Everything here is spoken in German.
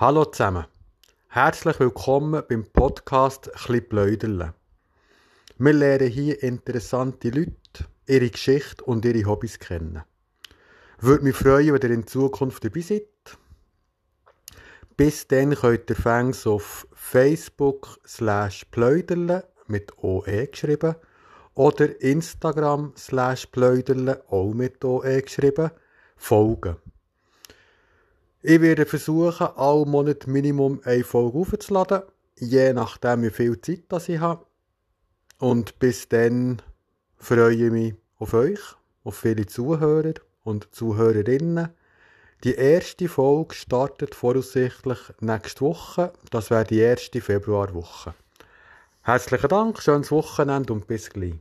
Hallo zusammen. Herzlich willkommen beim Podcast «Chli Pläuderle». Wir lernen hier interessante Leute, ihre Geschichte und ihre Hobbys kennen. Würde mich freuen, wenn ihr in Zukunft dabei seid. Bis dann könnt ihr Fans auf Facebook slash Pläuderle mit OE geschrieben oder Instagram slash Pläuderle auch mit OE geschrieben folgen. Ich werde versuchen, alle Monate Minimum eine Folge aufzuladen, je nachdem, wie viel Zeit das ich habe. Und bis dann freue ich mich auf euch, auf viele Zuhörer und Zuhörerinnen. Die erste Folge startet voraussichtlich nächste Woche. Das wäre die erste Februarwoche. Herzlichen Dank, schönes Wochenende und bis gleich.